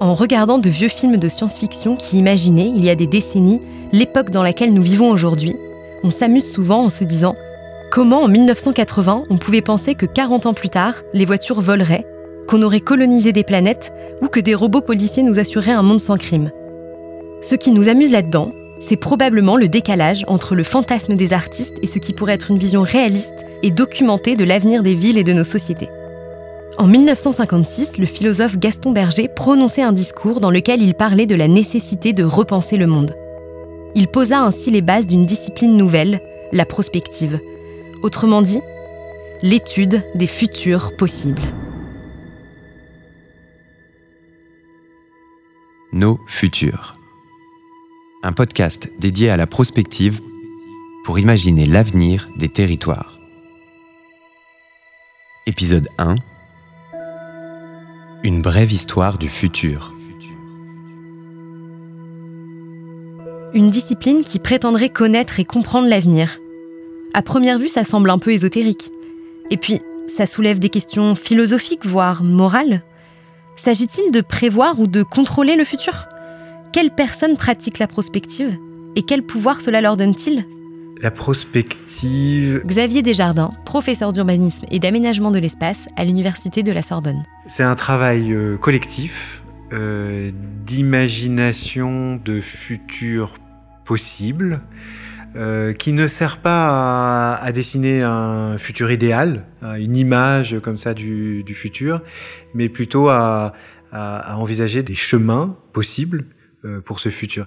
en regardant de vieux films de science-fiction qui imaginaient, il y a des décennies, l'époque dans laquelle nous vivons aujourd'hui, on s'amuse souvent en se disant comment en 1980 on pouvait penser que 40 ans plus tard, les voitures voleraient, qu'on aurait colonisé des planètes ou que des robots policiers nous assureraient un monde sans crime. Ce qui nous amuse là-dedans, c'est probablement le décalage entre le fantasme des artistes et ce qui pourrait être une vision réaliste et documentée de l'avenir des villes et de nos sociétés. En 1956, le philosophe Gaston Berger prononçait un discours dans lequel il parlait de la nécessité de repenser le monde. Il posa ainsi les bases d'une discipline nouvelle, la prospective. Autrement dit, l'étude des futurs possibles. Nos futurs. Un podcast dédié à la prospective pour imaginer l'avenir des territoires. Épisode 1 une brève histoire du futur. Une discipline qui prétendrait connaître et comprendre l'avenir. À première vue, ça semble un peu ésotérique. Et puis, ça soulève des questions philosophiques, voire morales. S'agit-il de prévoir ou de contrôler le futur? Quelles personnes pratiquent la prospective? Et quel pouvoir cela leur donne-t-il? La prospective. Xavier Desjardins, professeur d'urbanisme et d'aménagement de l'espace à l'Université de la Sorbonne. C'est un travail euh, collectif euh, d'imagination de futurs possibles. Euh, qui ne sert pas à, dessiner un futur idéal, une image comme ça du, futur, mais plutôt à, envisager des chemins possibles pour ce futur.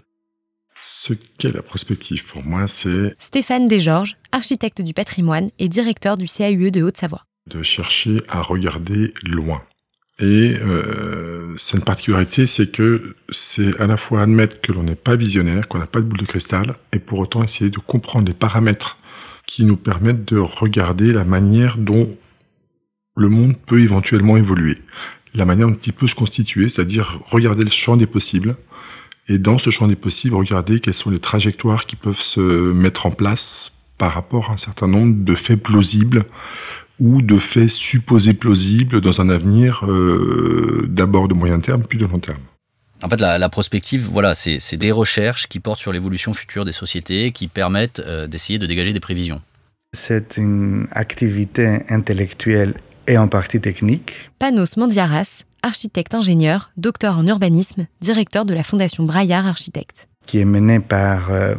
Ce qu'est la prospective pour moi, c'est... Stéphane Desgeorges, architecte du patrimoine et directeur du CAUE de Haute-Savoie. De chercher à regarder loin. Et euh, c'est une particularité, c'est que c'est à la fois admettre que l'on n'est pas visionnaire, qu'on n'a pas de boule de cristal, et pour autant essayer de comprendre les paramètres qui nous permettent de regarder la manière dont le monde peut éventuellement évoluer, la manière dont il peut se constituer, c'est-à-dire regarder le champ des possibles, et dans ce champ des possibles, regardez quelles sont les trajectoires qui peuvent se mettre en place par rapport à un certain nombre de faits plausibles ou de faits supposés plausibles dans un avenir euh, d'abord de moyen terme puis de long terme. En fait, la, prospective, voilà, c'est des recherches qui portent sur l'évolution future des sociétés, qui permettent euh, d'essayer de dégager des prévisions. C'est une activité intellectuelle et en partie technique. Panos Mandiaras, architecte-ingénieur, docteur en urbanisme, directeur de la Fondation Braillard Architecte. Qui est menée par euh,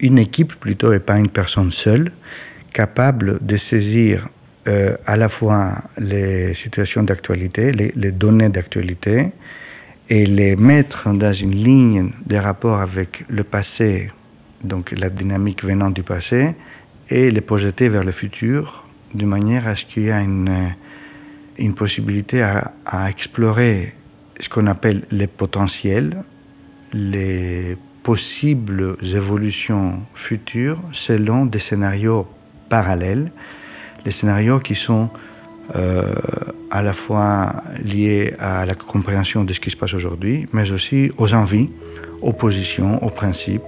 une équipe plutôt et pas une personne seule, capable de saisir euh, à la fois les situations d'actualité, les, données d'actualité, et les mettre dans une ligne de rapport avec le passé, donc la dynamique venant du passé, et les projeter vers le futur, de manière à ce qu'il y ait une une possibilité à, explorer ce qu'on appelle les potentiels, les possibles évolutions futures selon des scénarios parallèles, les scénarios qui sont euh, à la fois liés à la compréhension de ce qui se passe aujourd'hui, mais aussi aux envies, aux positions, aux principes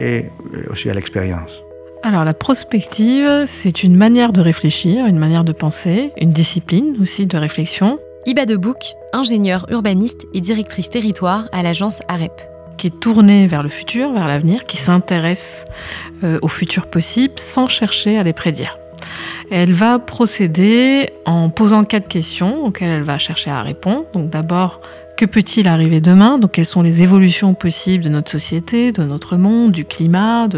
et aussi à l'expérience. Alors la prospective, c'est une manière de réfléchir, une manière de penser, une discipline aussi de réflexion. Iba de Bouc, ingénieure urbaniste et directrice territoire à l'agence AREP. Qui est tournée vers le futur, vers l'avenir, qui s'intéresse euh, au futur possible sans chercher à les prédire. Elle va procéder en posant quatre questions auxquelles elle va chercher à répondre. Donc d'abord, que peut-il arriver demain? Donc quelles sont les évolutions possibles de notre société, de notre monde, du climat,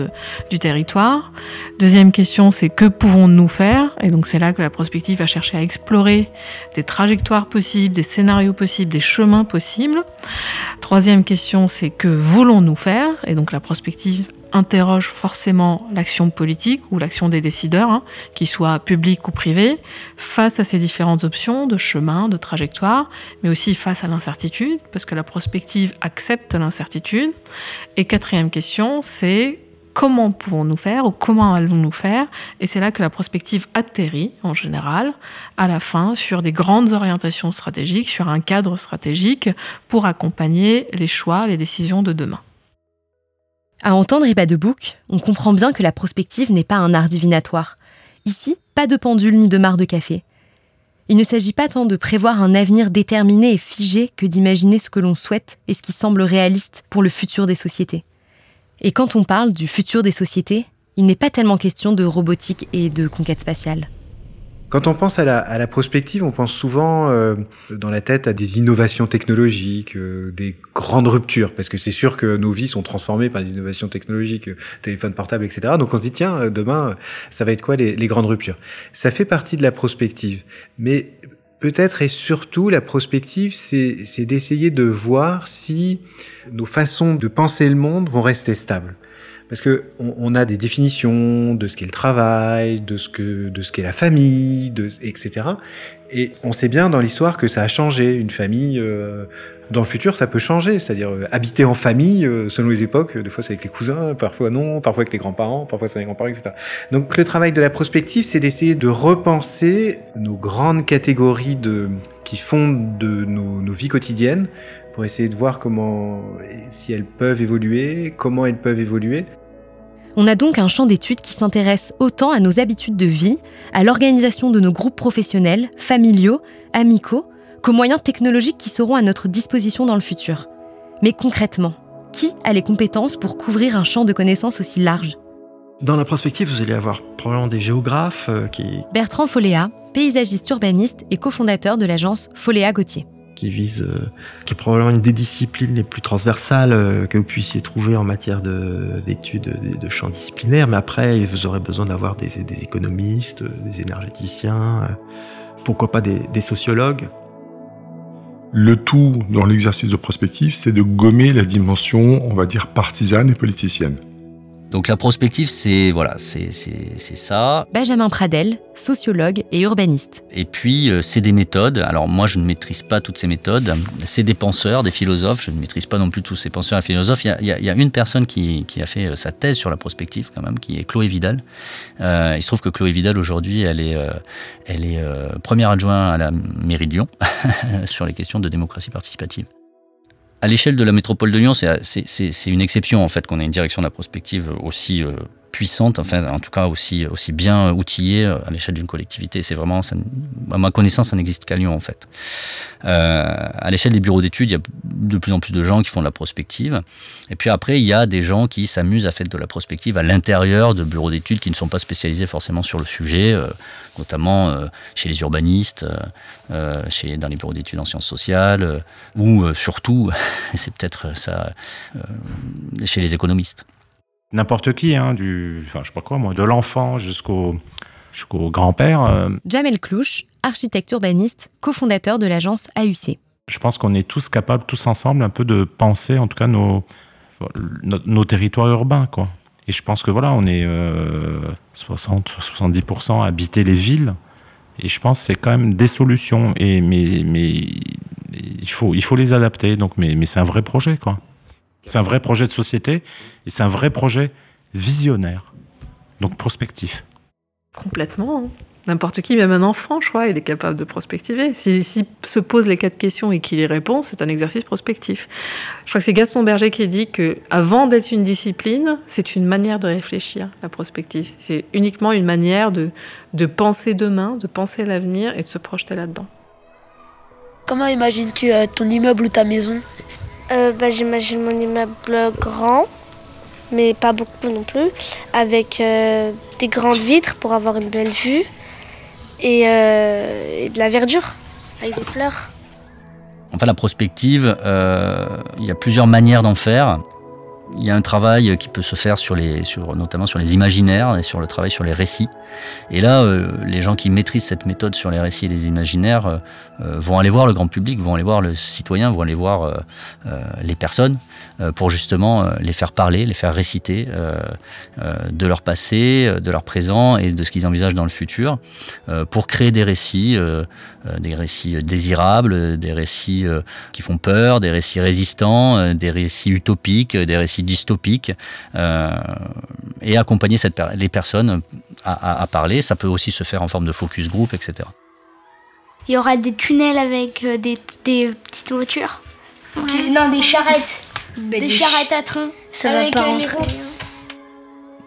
du territoire? Deuxième question, c'est que pouvons-nous faire? Et donc c'est là que la prospective va chercher à explorer des trajectoires possibles, des scénarios possibles, des chemins possibles. Troisième question, c'est que voulons-nous faire? Et donc la prospective interroge forcément l'action politique ou l'action des décideurs, hein, qu'ils soient publics ou privés, face à ces différentes options de chemin, de trajectoire, mais aussi face à l'incertitude, parce que la prospective accepte l'incertitude. Et quatrième question, c'est comment pouvons-nous faire ou comment allons-nous faire? Et c'est là que la prospective atterrit, en général, à la fin, sur des grandes orientations stratégiques, sur un cadre stratégique pour accompagner les choix, les décisions de demain. À entendre Iba de Bouc, on comprend bien que la prospective n'est pas un art divinatoire. Ici, pas de pendule ni de marre de café. Il ne s'agit pas tant de prévoir un avenir déterminé et figé que d'imaginer ce que l'on souhaite et ce qui semble réaliste pour le futur des sociétés. Et quand on parle du futur des sociétés, il n'est pas tellement question de robotique et de conquête spatiale. Quand on pense à la, prospective, on pense souvent euh, dans la tête à des innovations technologiques, euh, des grandes ruptures, parce que c'est sûr que nos vies sont transformées par des innovations technologiques, euh, téléphones portables, etc. Donc on se dit, tiens, demain, ça va être quoi les, les grandes ruptures? Ça fait partie de la prospective. Mais peut-être et surtout, la prospective, c'est d'essayer de voir si nos façons de penser le monde vont rester stables parce que on, a des définitions de ce qu'est le travail, de ce que de ce qu'est la famille, etc. Et on sait bien dans l'histoire que ça a changé. Une famille, euh, dans le futur, ça peut changer. C'est-à-dire euh, habiter en famille, euh, selon les époques, des fois c'est avec les cousins, parfois non, parfois avec les grands-parents, parfois c'est avec les grands-parents, etc. Donc le travail de la prospective, c'est d'essayer de repenser nos grandes catégories qui fondent de nos, nos vies quotidiennes pour essayer de voir comment, si elles peuvent évoluer, comment elles peuvent évoluer, on a donc un champ d'études qui s'intéresse autant à nos habitudes de vie, à l'organisation de nos groupes professionnels, familiaux, amicaux, qu'aux moyens technologiques qui seront à notre disposition dans le futur. Mais concrètement, qui a les compétences pour couvrir un champ de connaissances aussi large? Dans la prospective, vous allez avoir probablement des géographes euh, qui... Bertrand Foléa, paysagiste urbaniste et cofondateur de l'agence Foléa Gauthier qui vise, euh, qui est probablement une des disciplines les plus transversales euh, que vous puissiez trouver en matière d'études de, de, champs disciplinaires. Mais après, vous aurez besoin d'avoir des, économistes, des énergéticiens, euh, pourquoi pas des, des sociologues. Le tout dans l'exercice de prospective, c'est de gommer la dimension, on va dire, partisane et politicienne. Donc la prospective, c'est voilà, c'est ça. Benjamin Pradel, sociologue et urbaniste. Et puis euh, c'est des méthodes. Alors moi, je ne maîtrise pas toutes ces méthodes. C'est des penseurs, des philosophes. Je ne maîtrise pas non plus tous ces penseurs et philosophes. Il y a, une personne qui, a fait euh, sa thèse sur la prospective quand même, qui est Chloé Vidal. Euh, il se trouve que Chloé Vidal aujourd'hui, elle est, elle est première adjointe à la mairie de Lyon sur les questions de démocratie participative à l'échelle de la métropole de Lyon, c'est une exception en fait qu'on ait une direction de la prospective aussi euh, puissante, enfin en tout cas aussi, aussi bien outillée euh, à l'échelle d'une collectivité. C'est vraiment, à ma connaissance, ça n'existe qu'à Lyon en fait. Euh, à l'échelle des bureaux d'études, il y a de plus en plus de gens qui font de la prospective. Et puis après, il y a des gens qui s'amusent à faire de la prospective à l'intérieur de bureaux d'études qui ne sont pas spécialisés forcément sur le sujet, euh, notamment chez les urbanistes, chez, dans les bureaux d'études en sciences sociales, ou surtout, c'est peut-être ça, chez les économistes n'importe qui, hein, du, enfin, je sais pas quoi, moi, de l'enfant jusqu'au jusqu'au grand-père. Euh. Jamel Clouche, architecte urbaniste, cofondateur de l'agence AUC. Je pense qu'on est tous capables, tous ensemble, un peu de penser, en tout cas, nos, nos, territoires urbains, quoi. Et je pense que voilà, on est 60, 70% à habiter les villes. Et je pense que c'est quand même des solutions. Et, mais, mais il, faut, il faut les adapter. Donc, mais, mais c'est un vrai projet, quoi. C'est un vrai projet de société et c'est un vrai projet visionnaire, donc prospectif. Complètement. Hein. N'importe qui, même un enfant, je crois, il est capable de prospectiver. S'il se pose les quatre questions et qu'il y répond, c'est un exercice prospectif. Je crois que c'est Gaston Berger qui dit que, avant d'être une discipline, c'est une manière de réfléchir, la prospective. C'est uniquement une manière de, de penser demain, de penser l'avenir et de se projeter là-dedans. Comment imagines-tu euh, ton immeuble ou ta maison? Euh, bah, J'imagine mon immeuble grand, mais pas beaucoup non plus, avec euh, des grandes vitres pour avoir une belle vue et, euh, de la verdure, avec des fleurs. Enfin, la prospective, il y a plusieurs manières d'en faire. Il y a un travail qui peut se faire sur les, sur, notamment sur les imaginaires et sur le travail sur les récits. Et là, les gens qui maîtrisent cette méthode sur les récits et les imaginaires vont aller voir le grand public, vont aller voir le citoyen, vont aller voir les personnes euh, pour justement euh, les faire parler, les faire réciter euh, de leur passé, de leur présent et de ce qu'ils envisagent dans le futur, pour créer des récits, des récits désirables, des récits qui font peur, des récits résistants, des récits utopiques, des récits dystopiques, et accompagner cette, les personnes à, parler. Ça peut aussi se faire en forme de focus group, etc. Il y aura des tunnels avec des, petites voitures. Non, des charrettes des, charrettes à train. Ça va pas euh,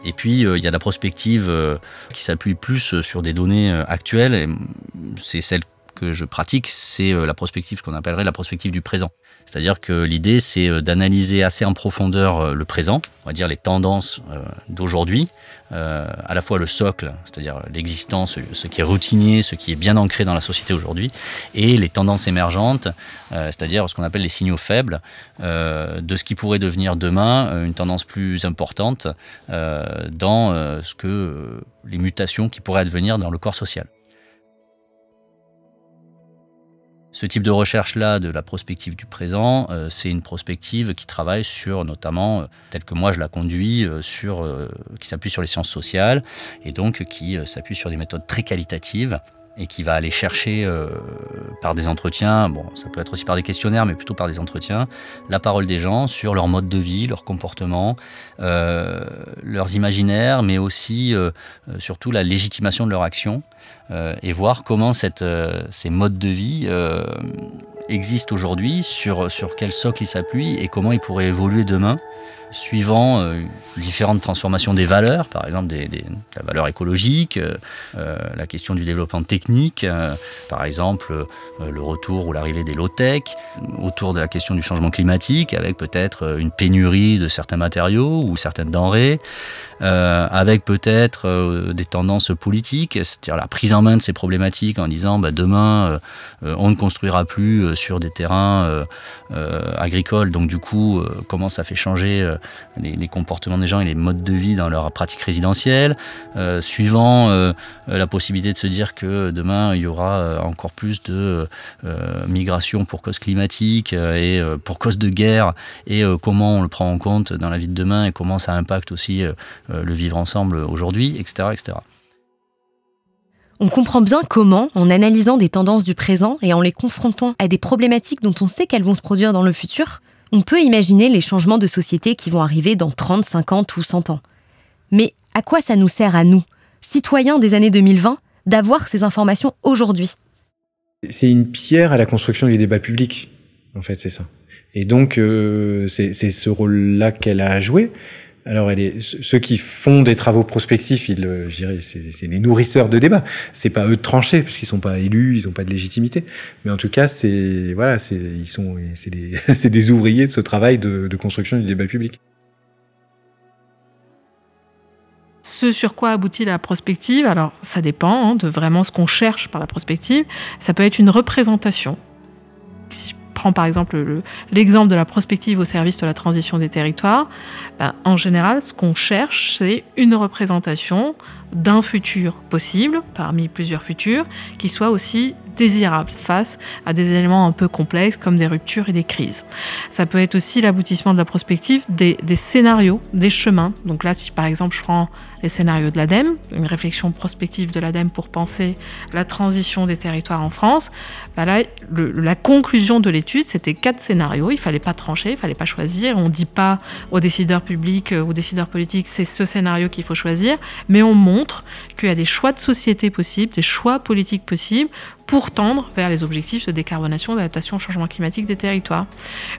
Et puis, euh, il y a la prospective euh, qui s'appuie plus sur des données actuelles. C'est celle que je pratique, c'est la prospective qu'on appellerait la prospective du présent. C'est-à-dire que l'idée, c'est d'analyser assez en profondeur le présent, on va dire les tendances d'aujourd'hui, à la fois le socle, c'est-à-dire l'existence, ce qui est routinier, ce qui est bien ancré dans la société aujourd'hui, et les tendances émergentes, c'est-à-dire ce qu'on appelle les signaux faibles de ce qui pourrait devenir demain une tendance plus importante dans ce que les mutations qui pourraient advenir dans le corps social. Ce type de recherche-là, de la prospective du présent, euh, c'est une prospective qui travaille sur, notamment, euh, telle que moi je la conduis, euh, sur, qui s'appuie sur les sciences sociales, et donc qui s'appuie sur des méthodes très qualitatives, et qui va aller chercher par des entretiens, bon, ça peut être aussi par des questionnaires, mais plutôt par des entretiens, la parole des gens sur leur mode de vie, leur comportement, leurs imaginaires, mais aussi surtout la légitimation de leur action. Euh, et voir comment euh, ces modes de vie euh, existent aujourd'hui, sur, sur quel socle ils s'appuient et comment ils pourraient évoluer demain suivant différentes transformations des valeurs, par exemple des, la valeur écologique, la question du développement technique, par exemple le retour ou l'arrivée des low-tech, autour de la question du changement climatique, avec peut-être une pénurie de certains matériaux ou certaines denrées, avec peut-être des tendances politiques, c'est-à-dire la prise en main de ces problématiques en disant bah, demain on ne construira plus sur des terrains agricoles, donc du coup comment ça fait changer les, comportements des gens et les modes de vie dans leur pratique résidentielle, euh, suivant euh, la possibilité de se dire que demain il y aura euh, encore plus de migration pour cause climatique et pour cause de guerre, et comment on le prend en compte dans la vie de demain et comment ça impacte aussi le vivre ensemble aujourd'hui, etc., etc. On comprend bien comment, en analysant des tendances du présent et en les confrontant à des problématiques dont on sait qu'elles vont se produire dans le futur, on peut imaginer les changements de société qui vont arriver dans 30, 50 ou 100 ans. Mais à quoi ça nous sert à nous, citoyens des années 2020, d'avoir ces informations aujourd'hui? C'est une pierre à la construction du débat public, en fait, c'est ça. Et donc, euh, c'est ce rôle-là qu'elle a à jouer. Alors, ceux qui font des travaux prospectifs, ils, c'est les nourrisseurs de débats. C'est pas eux de trancher, puisqu'ils sont pas élus, ils ont pas de légitimité. Mais en tout cas, c'est des, des, ouvriers de ce travail de, construction du débat public. ce sur quoi aboutit la prospective, alors ça dépend hein, de vraiment ce qu'on cherche par la prospective. Ça peut être une représentation. Prends par exemple l'exemple de la prospective au service de la transition des territoires, ben, en général, ce qu'on cherche, c'est une représentation d'un futur possible, parmi plusieurs futurs, qui soit aussi désirable face à des éléments un peu complexes comme des ruptures et des crises. Ça peut être aussi l'aboutissement de la prospective des, scénarios, des chemins. Donc là, si par exemple je prends les scénarios de l'ADEME, une réflexion prospective de l'ADEME pour penser la transition des territoires en France, bah là, la conclusion de l'étude, c'était quatre scénarios. Il fallait pas trancher, il fallait pas choisir. On dit pas aux décideurs publics, euh, aux décideurs politiques, c'est ce scénario qu'il faut choisir, mais on montre qu'il y a des choix de société possibles, des choix politiques possibles pour tendre vers les objectifs de décarbonation, d'adaptation au changement climatique des territoires.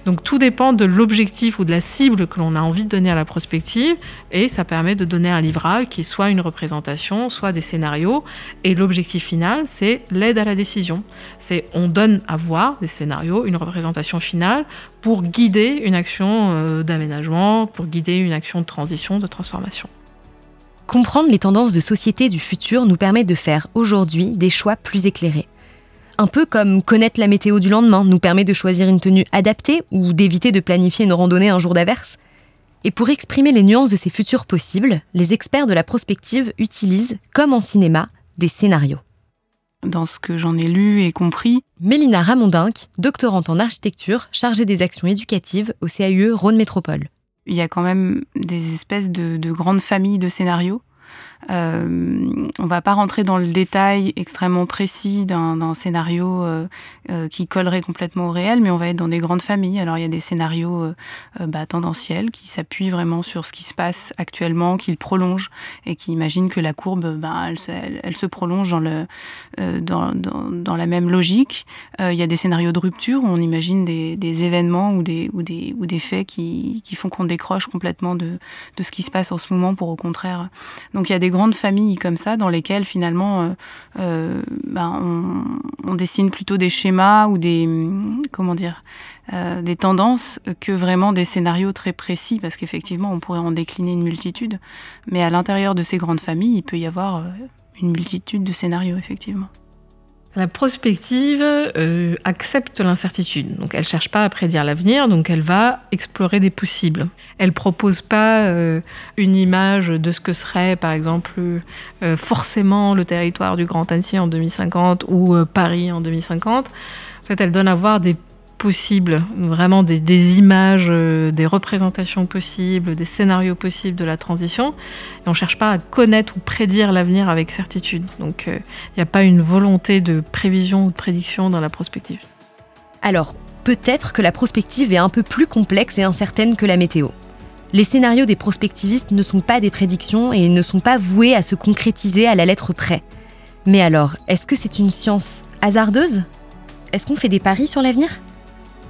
Donc tout dépend de l'objectif ou de la cible que l'on a envie de donner à la prospective et ça permet de donner un livrable qui est soit une représentation, soit des scénarios et l'objectif final c'est l'aide à la décision. C'est on donne à voir des scénarios, une représentation finale pour guider une action euh, d'aménagement, pour guider une action de transition, de transformation. Comprendre les tendances de société du futur nous permet de faire aujourd'hui des choix plus éclairés. Un peu comme connaître la météo du lendemain nous permet de choisir une tenue adaptée ou d'éviter de planifier une randonnée un jour d'averse. Et pour exprimer les nuances de ces futurs possibles, les experts de la prospective utilisent, comme en cinéma, des scénarios. Dans ce que j'en ai lu et compris, Mélina Ramondinck, doctorante en architecture, chargée des actions éducatives au CAUE Rhône Métropole. Il y a quand même des espèces de, de grandes familles de scénarios euh, on va pas rentrer dans le détail extrêmement précis d'un scénario euh, euh, qui collerait complètement au réel, mais on va être dans des grandes familles. Alors il y a des scénarios euh, bah, tendanciels qui s'appuient vraiment sur ce qui se passe actuellement, qui le prolongent et qui imaginent que la courbe, bah, elle, se, prolonge dans, la même logique. il y a des scénarios de rupture où on imagine des, événements ou des, faits qui, qui font qu'on décroche complètement de, de ce qui se passe en ce moment pour au contraire. Donc il y a des des grandes familles comme ça dans lesquelles finalement ben, on, on, dessine plutôt des schémas ou des comment dire des tendances que vraiment des scénarios très précis parce qu'effectivement on pourrait en décliner une multitude mais à l'intérieur de ces grandes familles il peut y avoir une multitude de scénarios effectivement. La prospective euh, accepte l'incertitude, donc elle ne cherche pas à prédire l'avenir, donc elle va explorer des possibles. Elle propose pas euh, une image de ce que serait, par exemple, euh, forcément le territoire du Grand Annecy en 2050 ou Paris en 2050. En fait, elle donne à voir des possibles, vraiment des, images, euh, des représentations possibles, des scénarios possibles de la transition. On ne cherche pas à connaître ou prédire l'avenir avec certitude. Donc il euh, n'y a pas une volonté de prévision ou de prédiction dans la prospective. Alors, peut-être que la prospective est un peu plus complexe et incertaine que la météo. Les scénarios des prospectivistes ne sont pas des prédictions et ne sont pas voués à se concrétiser à la lettre près. Mais alors, est-ce que c'est une science hasardeuse? Est-ce qu'on fait des paris sur l'avenir?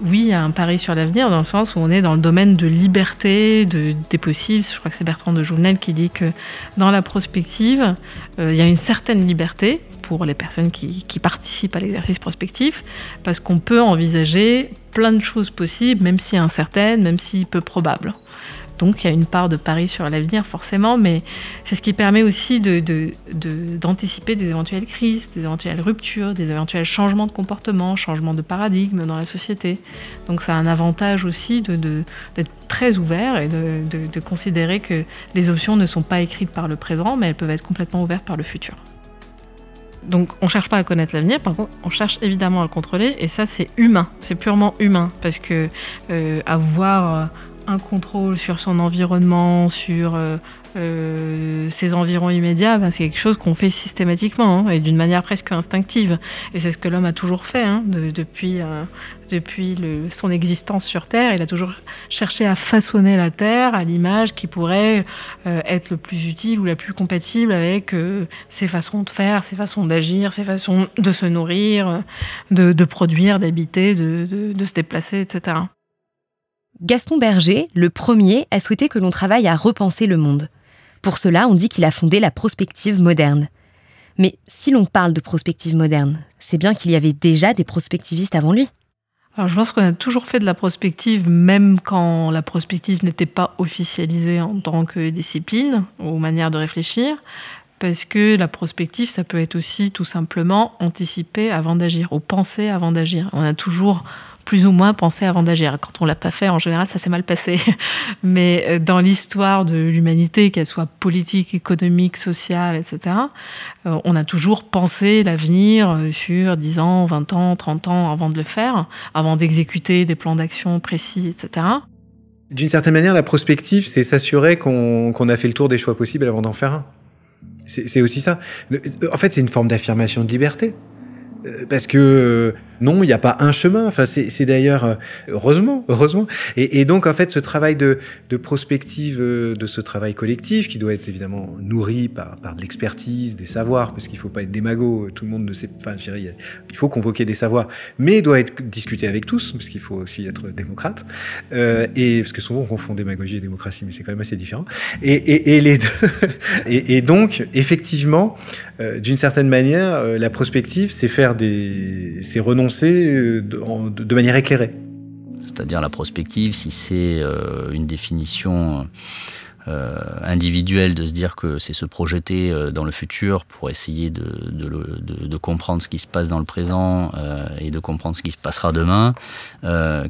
Oui, a un pari sur l'avenir dans le sens où on est dans le domaine de liberté, de, des possibles. Je crois que c'est Bertrand de Jouvenel qui dit que dans la prospective, euh, il y a une certaine liberté pour les personnes qui participent à l'exercice prospectif, parce qu'on peut envisager plein de choses possibles, même si incertaines, même si peu probables. Donc il y a une part de pari sur l'avenir forcément, mais c'est ce qui permet aussi d'anticiper de, des éventuelles crises, des éventuelles ruptures, des éventuels changements de comportement, changements de paradigme dans la société. Donc ça a un avantage aussi d'être très ouvert et de, considérer que les options ne sont pas écrites par le présent, mais elles peuvent être complètement ouvertes par le futur. Donc on ne cherche pas à connaître l'avenir, par contre on cherche évidemment à le contrôler, et ça c'est humain, c'est purement humain, parce que euh, avoir un contrôle sur son environnement, sur euh, euh, ses environs immédiats, ben, c'est quelque chose qu'on fait systématiquement hein, et d'une manière presque instinctive. Et c'est ce que l'homme a toujours fait hein, depuis, euh, depuis son existence sur Terre. Il a toujours cherché à façonner la Terre à l'image qui pourrait être le plus utile ou la plus compatible avec ses façons de faire, ses façons d'agir, ses façons de se nourrir, de, produire, d'habiter, de se déplacer, etc. Gaston Berger, le premier, a souhaité que l'on travaille à repenser le monde. Pour cela, on dit qu'il a fondé la prospective moderne. Mais si l'on parle de prospective moderne, c'est bien qu'il y avait déjà des prospectivistes avant lui. Je pense qu'on a toujours fait de la prospective, même quand la prospective n'était pas officialisée en tant que discipline ou manière de réfléchir, parce que la prospective, ça peut être aussi tout simplement anticiper avant d'agir, ou penser avant d'agir. On a toujours plus ou moins pensé avant d'agir. Quand on l'a pas fait, en général, ça s'est mal passé. Mais euh, dans l'histoire de l'humanité, qu'elle soit politique, économique, sociale, etc., euh, on a toujours pensé l'avenir euh, sur 10 ans, 20 ans, 30 ans avant de le faire, avant d'exécuter des plans d'action précis, etc. D'une certaine manière, la prospective, c'est s'assurer qu'on a fait le tour des choix possibles avant d'en faire un. C'est aussi ça. En fait, c'est une forme d'affirmation de liberté. Parce que non, il n'y a pas un chemin. Enfin, c'est d'ailleurs euh, heureusement, heureusement. Et, donc en fait, ce travail de, prospective, euh, de ce travail collectif, qui doit être évidemment nourri par, de l'expertise, des savoirs, parce qu'il ne faut pas être démago. Tout le monde ne sait. Enfin, je dirais, il faut convoquer des savoirs, mais doit être discuté avec tous, parce qu'il faut aussi être démocrate. Euh, et parce que souvent on confond démagogie et démocratie, mais c'est quand même assez différent. Et, les deux. et, donc, effectivement, d'une certaine manière, la prospective, c'est faire des, c'est renoncer euh, de, manière éclairée. C'est-à-dire la prospective, si c'est euh, une définition euh, individuel de se dire que c'est se projeter euh, dans le futur pour essayer de, comprendre ce qui se passe dans le présent euh, et de comprendre ce qui se passera demain.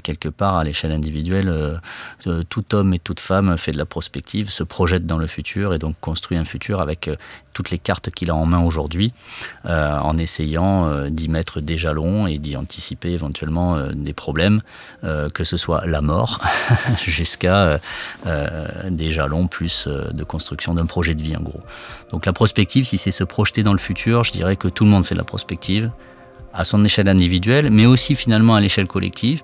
Quelque part, à l'échelle individuelle, tout homme et toute femme fait de la prospective, se projette dans le futur et donc construit un futur avec toutes les cartes qu'il a en main aujourd'hui, en essayant d'y mettre des jalons et d'y anticiper éventuellement des problèmes, que ce soit la mort jusqu'à des jalons plus euh, de construction d'un projet de vie en gros. Donc la prospective, si c'est se projeter dans le futur, je dirais que tout le monde fait de la prospective, à son échelle individuelle, mais aussi finalement à l'échelle collective.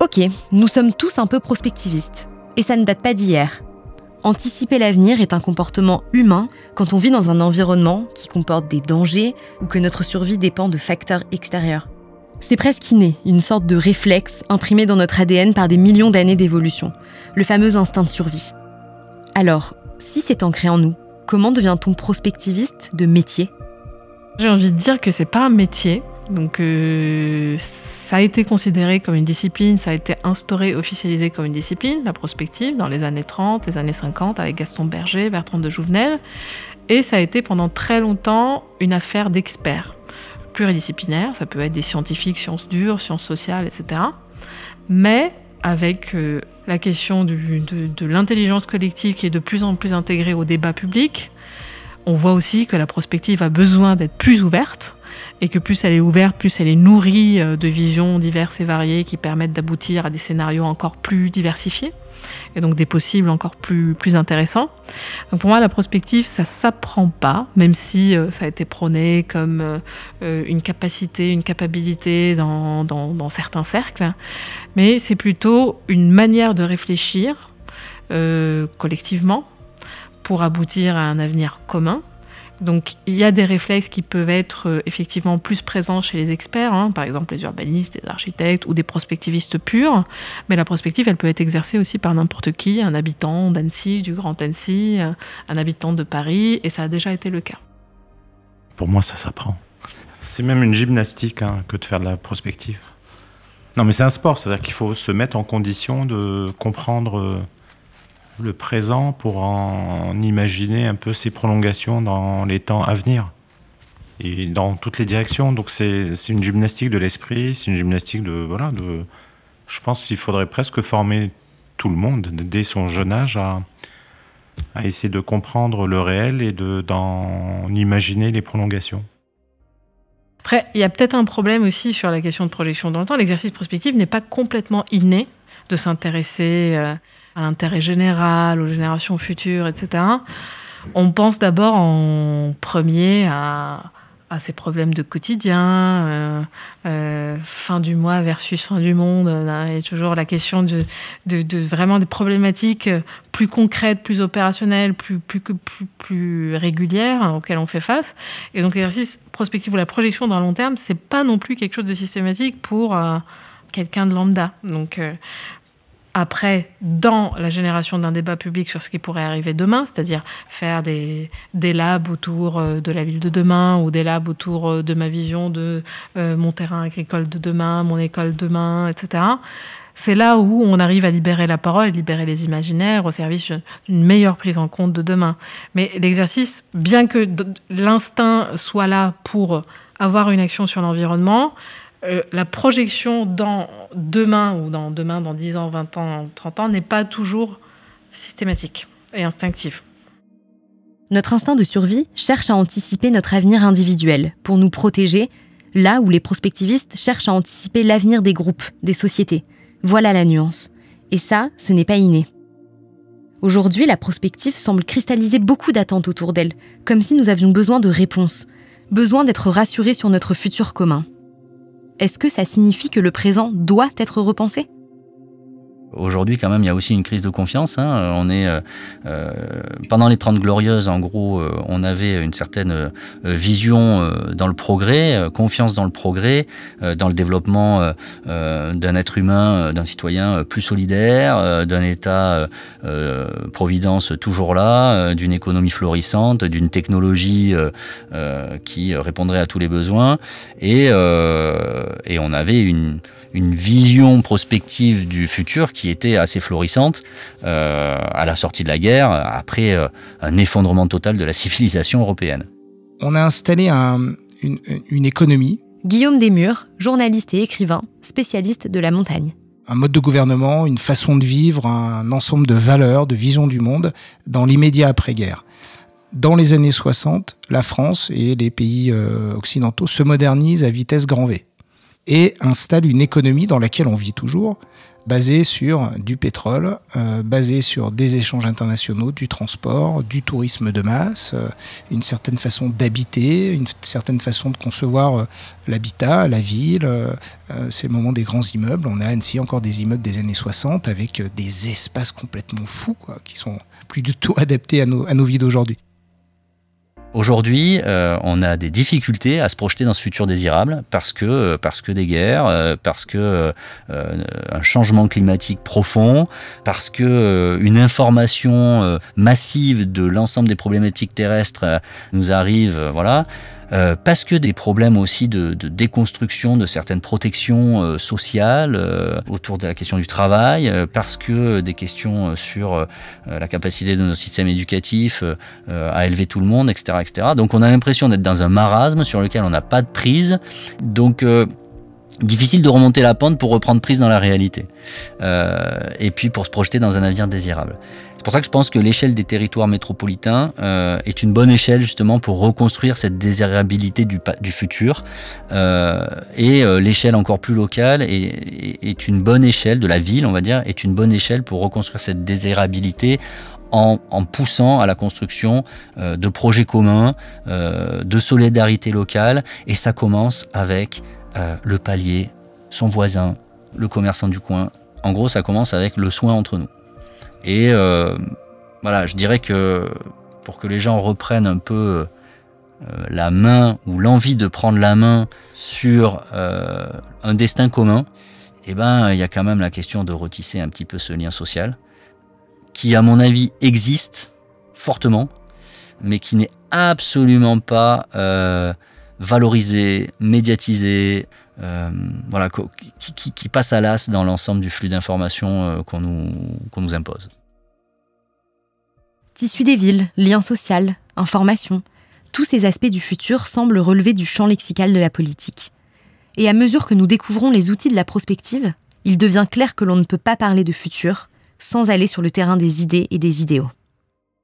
Ok, nous sommes tous un peu prospectivistes, et ça ne date pas d'hier. Anticiper l'avenir est un comportement humain quand on vit dans un environnement qui comporte des dangers ou que notre survie dépend de facteurs extérieurs. C'est presque inné, une sorte de réflexe imprimé dans notre ADN par des millions d'années d'évolution, le fameux instinct de survie. Alors, si c'est ancré en nous, comment devient-on prospectiviste de métier? J'ai envie de dire que c'est pas un métier. Donc euh, ça a été considéré comme une discipline, ça a été instauré, officialisé comme une discipline, la prospective, dans les années 30, les années 50, avec Gaston Berger, Bertrand de Jouvenel. Et ça a été pendant très longtemps une affaire d'experts pluridisciplinaires, ça peut être des scientifiques, sciences dures, sciences sociales, etc. Mais avec euh, la question de, l'intelligence collective qui est de plus en plus intégrée au débat public, on voit aussi que la prospective a besoin d'être plus ouverte et que plus elle est ouverte, plus elle est nourrie euh, de visions diverses et variées qui permettent d'aboutir à des scénarios encore plus diversifiés et donc des possibles encore plus, plus intéressants. Donc pour moi, la prospective, ça s'apprend pas, même si euh, ça a été prôné comme euh, une capacité, une capacité dans, dans, certains cercles, mais c'est plutôt une manière de réfléchir euh, collectivement pour aboutir à un avenir commun donc il y a des réflexes qui peuvent être euh, effectivement plus présents chez les experts, hein, par exemple les urbanistes, les architectes ou des prospectivistes purs, mais la prospective, elle peut être exercée aussi par n'importe qui, un habitant d'Annecy, du Grand Annecy, euh, un habitant de Paris, et ça a déjà été le cas. Pour moi, ça s'apprend. C'est même une gymnastique hein, que de faire de la prospective. Non, mais c'est un sport, c'est-à-dire qu'il faut se mettre en condition de comprendre euh, le présent pour en imaginer un peu ses prolongations dans les temps à venir et dans toutes les directions. Donc c'est une gymnastique de l'esprit, c'est une gymnastique de voilà de. Je pense qu'il faudrait presque former tout le monde dès son jeune âge à, à essayer de comprendre le réel et d'en imaginer les prolongations. Après, il y a peut-être un problème aussi sur la question de projection dans le temps. L'exercice prospectif n'est pas complètement inné de s'intéresser. Euh, à l'intérêt général, aux générations futures, etc., on pense d'abord en premier à, à, ces problèmes de quotidien, euh, euh, fin du mois versus fin du monde. Il y a toujours la question de, vraiment des problématiques plus concrètes, plus opérationnelles, plus, régulières auxquelles on fait face. Et donc l'exercice prospectif ou la projection dans le long terme, c'est pas non plus quelque chose de systématique pour euh, quelqu'un de lambda. Donc après dans la génération d'un débat public sur ce qui pourrait arriver demain, c'est-à-dire faire des, des, labs autour euh, de la ville de demain ou des labs autour euh, de ma vision de euh, mon terrain agricole de demain, mon école demain, etc. C'est là où on arrive à libérer la parole, libérer les imaginaires au service d'une meilleure prise en compte de demain. Mais l'exercice, bien que l'instinct soit là pour avoir une action sur l'environnement, euh, la projection dans demain ou dans demain, dans 10 ans, 20 ans, 30 ans, n'est pas toujours systématique et instinctive. Notre instinct de survie cherche à anticiper notre avenir individuel pour nous protéger, là où les prospectivistes cherchent à anticiper l'avenir des groupes, des sociétés. Voilà la nuance. Et ça, ce n'est pas inné. Aujourd'hui, la prospective semble cristalliser beaucoup d'attentes autour d'elle, comme si nous avions besoin de réponses, besoin d'être rassurés sur notre futur commun est-ce que ça signifie que le présent doit être repensé? Aujourd'hui, quand même, il y a aussi une crise de confiance. Hein. On est euh, euh, pendant les 30 glorieuses, en gros, euh, on avait une certaine vision dans le progrès, confiance dans le progrès, dans le développement d'un être humain, d'un citoyen plus solidaire, d'un État providence toujours là, d'une économie florissante, d'une technologie qui répondrait à tous les besoins, et, et on avait une une vision prospective du futur qui était assez florissante euh, à la sortie de la guerre, après euh, un effondrement total de la civilisation européenne. On a installé une, une économie. Guillaume Desmurs, journaliste et écrivain, spécialiste de la montagne un mode de gouvernement, une façon de vivre, un ensemble de valeurs, de visions du monde dans l'immédiat après-guerre. Dans les années 60, la France et les pays euh, occidentaux se modernisent à vitesse grand V et installe une économie dans laquelle on vit toujours, basée sur du pétrole, euh, basée sur des échanges internationaux, du transport, du tourisme de masse, euh, une certaine façon d'habiter, une certaine façon de concevoir euh, l'habitat, la ville. c'est le moment des grands immeubles. On a à Annecy encore des immeubles des années 60 avec des espaces complètement fous, quoi, qui sont plus du tout adaptés à nos, à nos vies d'aujourd'hui. Aujourd'hui, euh, on a des difficultés à se projeter dans ce futur désirable parce que, euh, parce que des guerres, euh, parce que un changement climatique profond, parce que une information massive de l'ensemble des problématiques terrestres nous arrive, voilà. Euh, parce que des problèmes aussi de, déconstruction de certaines protections euh, sociales euh, autour de la question du travail, parce que des questions sur la capacité de nos systèmes éducatifs à élever tout le monde, etc. etc. Donc on a l'impression d'être dans un marasme sur lequel on n'a pas de prise. Donc difficile de remonter la pente pour reprendre prise dans la réalité. et puis pour se projeter dans un avenir désirable. C'est pour ça que je pense que l'échelle des territoires métropolitains euh, est une bonne échelle justement pour reconstruire cette désirabilité du, futur. Euh, et euh, l'échelle encore plus locale est, une bonne échelle de la ville, on va dire, est une bonne échelle pour reconstruire cette désirabilité en, poussant à la construction de projets communs, de solidarité locale. Et ça commence avec le palier, son voisin, le commerçant du coin. En gros, ça commence avec le soin entre nous. Et euh, voilà, je dirais que pour que les gens reprennent un peu euh, la main ou l'envie de prendre la main sur euh, un destin commun, eh ben, il y a quand même la question de retisser un petit peu ce lien social, qui, à mon avis, existe fortement, mais qui n'est absolument pas valorisé, médiatisé, voilà, qui, qui, passe à l'as dans l'ensemble du flux d'informations qu'on nous, nous impose. Tissu des villes, liens sociaux, information, tous ces aspects du futur semblent relever du champ lexical de la politique. Et à mesure que nous découvrons les outils de la prospective, il devient clair que l'on ne peut pas parler de futur sans aller sur le terrain des idées et des idéaux.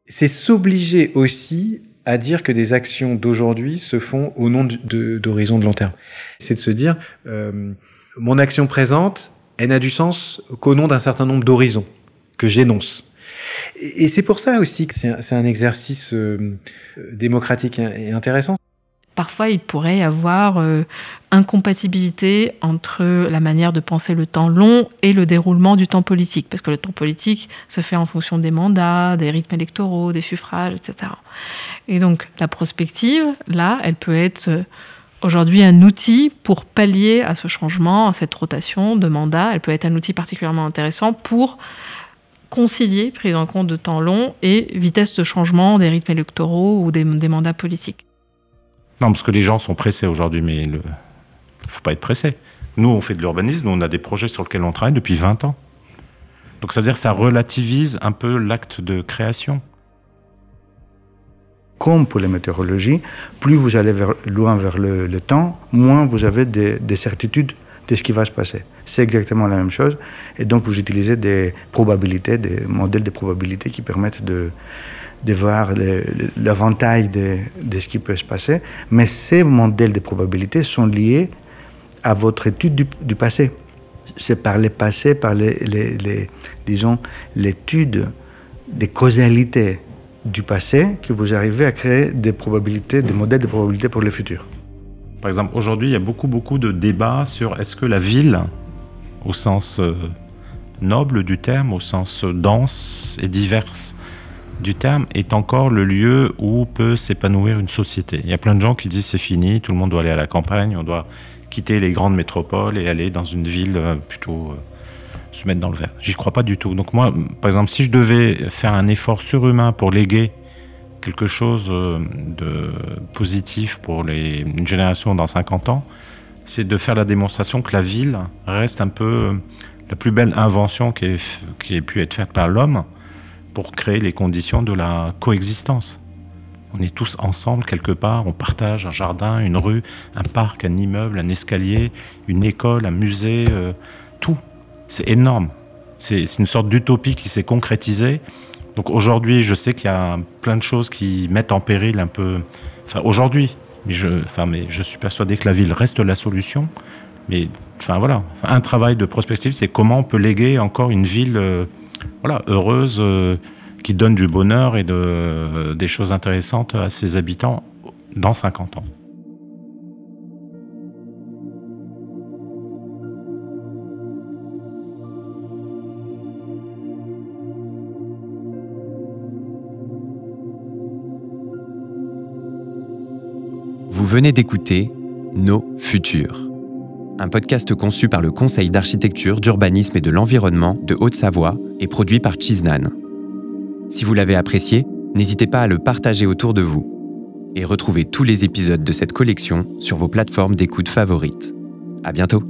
C'est s'obliger aussi à dire que des actions d'aujourd'hui se font au nom d'horizons de, long terme. C'est de se dire, euh, mon action présente, elle n'a du sens qu'au nom d'un certain nombre d'horizons que j'énonce. Et, c'est pour ça aussi que c'est un, exercice euh, démocratique et intéressant. Parfois, il pourrait y avoir euh, incompatibilité entre la manière de penser le temps long et le déroulement du temps politique, parce que le temps politique se fait en fonction des mandats, des rythmes électoraux, des suffrages, etc. Et donc, la prospective, là, elle peut être euh, aujourd'hui un outil pour pallier à ce changement, à cette rotation de mandat. Elle peut être un outil particulièrement intéressant pour concilier prise en compte de temps long et vitesse de changement des rythmes électoraux ou des, mandats politiques. Non, parce que les gens sont pressés aujourd'hui, mais il ne faut pas être pressé. Nous, on fait de l'urbanisme, on a des projets sur lesquels on travaille depuis 20 ans. Donc ça veut dire que ça relativise un peu l'acte de création. Comme pour les météorologies, plus vous allez loin vers le, temps, moins vous avez des certitudes de ce qui va se passer. C'est exactement la même chose. Et donc, vous utilisez des probabilités, des modèles de probabilité qui permettent de, de voir l'avantage de, ce qui peut se passer. Mais ces modèles de probabilité sont liés à votre étude du, passé. C'est par le passé, par les, disons, l'étude des causalités du passé que vous arrivez à créer des probabilités, des modèles de probabilité pour le futur. Par exemple, aujourd'hui, il y a beaucoup, beaucoup de débats sur est-ce que la ville, au sens euh, noble du terme, au sens dense et diverse du terme, est encore le lieu où peut s'épanouir une société. Il y a plein de gens qui disent c'est fini, tout le monde doit aller à la campagne, on doit quitter les grandes métropoles et aller dans une ville euh, plutôt euh, se mettre dans le verre. J'y crois pas du tout. Donc moi, par exemple, si je devais faire un effort surhumain pour léguer quelque chose euh, de positif pour les, une génération dans 50 ans, c'est de faire la démonstration que la ville reste un peu la plus belle invention qui ait pu être faite par l'homme pour créer les conditions de la coexistence. On est tous ensemble quelque part, on partage un jardin, une rue, un parc, un immeuble, un escalier, une école, un musée, euh, tout. C'est énorme. C'est une sorte d'utopie qui s'est concrétisée donc aujourd'hui, je sais qu'il y a plein de choses qui mettent en péril un peu. Enfin, aujourd'hui, mais je, enfin, mais je suis persuadé que la ville reste la solution. Mais enfin voilà, un travail de prospective, c'est comment on peut léguer encore une ville, euh, voilà, heureuse, euh, qui donne du bonheur et de, des choses intéressantes à ses habitants dans 50 ans. venez d'écouter Nos Futurs, un podcast conçu par le Conseil d'architecture, d'urbanisme et de l'environnement de Haute-Savoie et produit par Chiznan. Si vous l'avez apprécié, n'hésitez pas à le partager autour de vous. Et retrouvez tous les épisodes de cette collection sur vos plateformes d'écoute favorites. À bientôt!